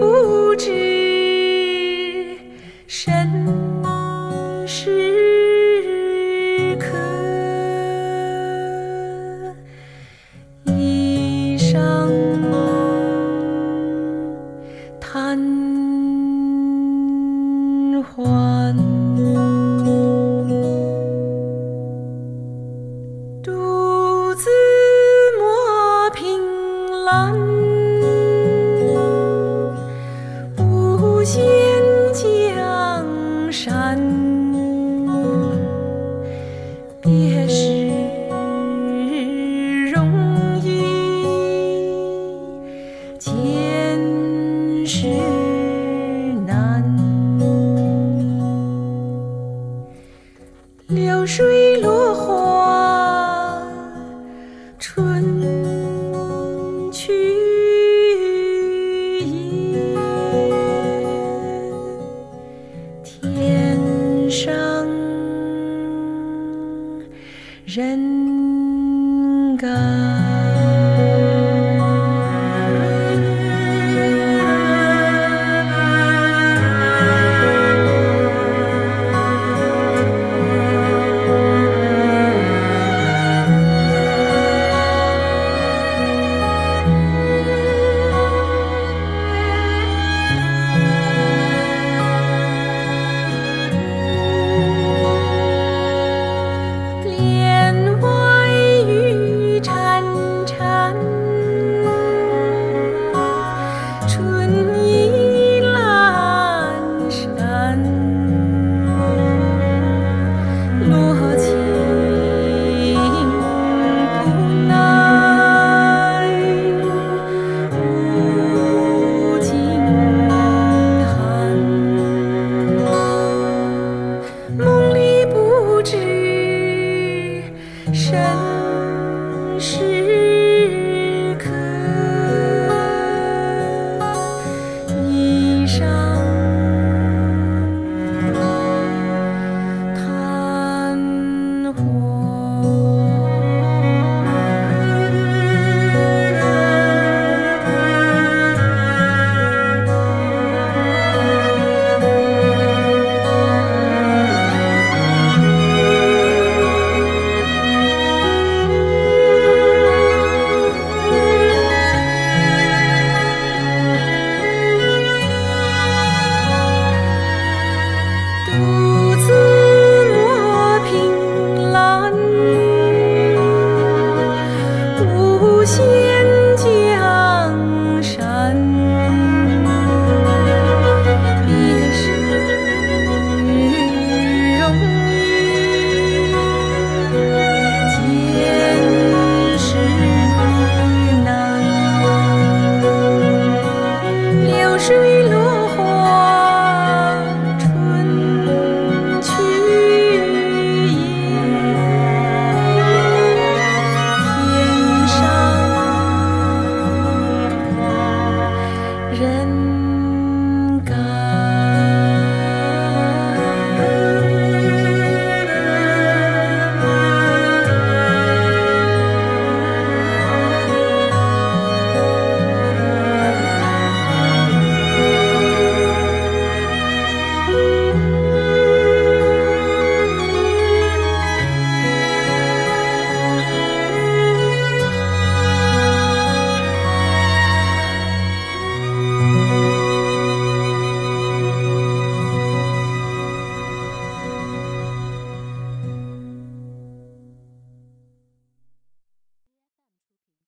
不知身是客一晌贪欢。独自莫凭栏流水落花春去也天上人间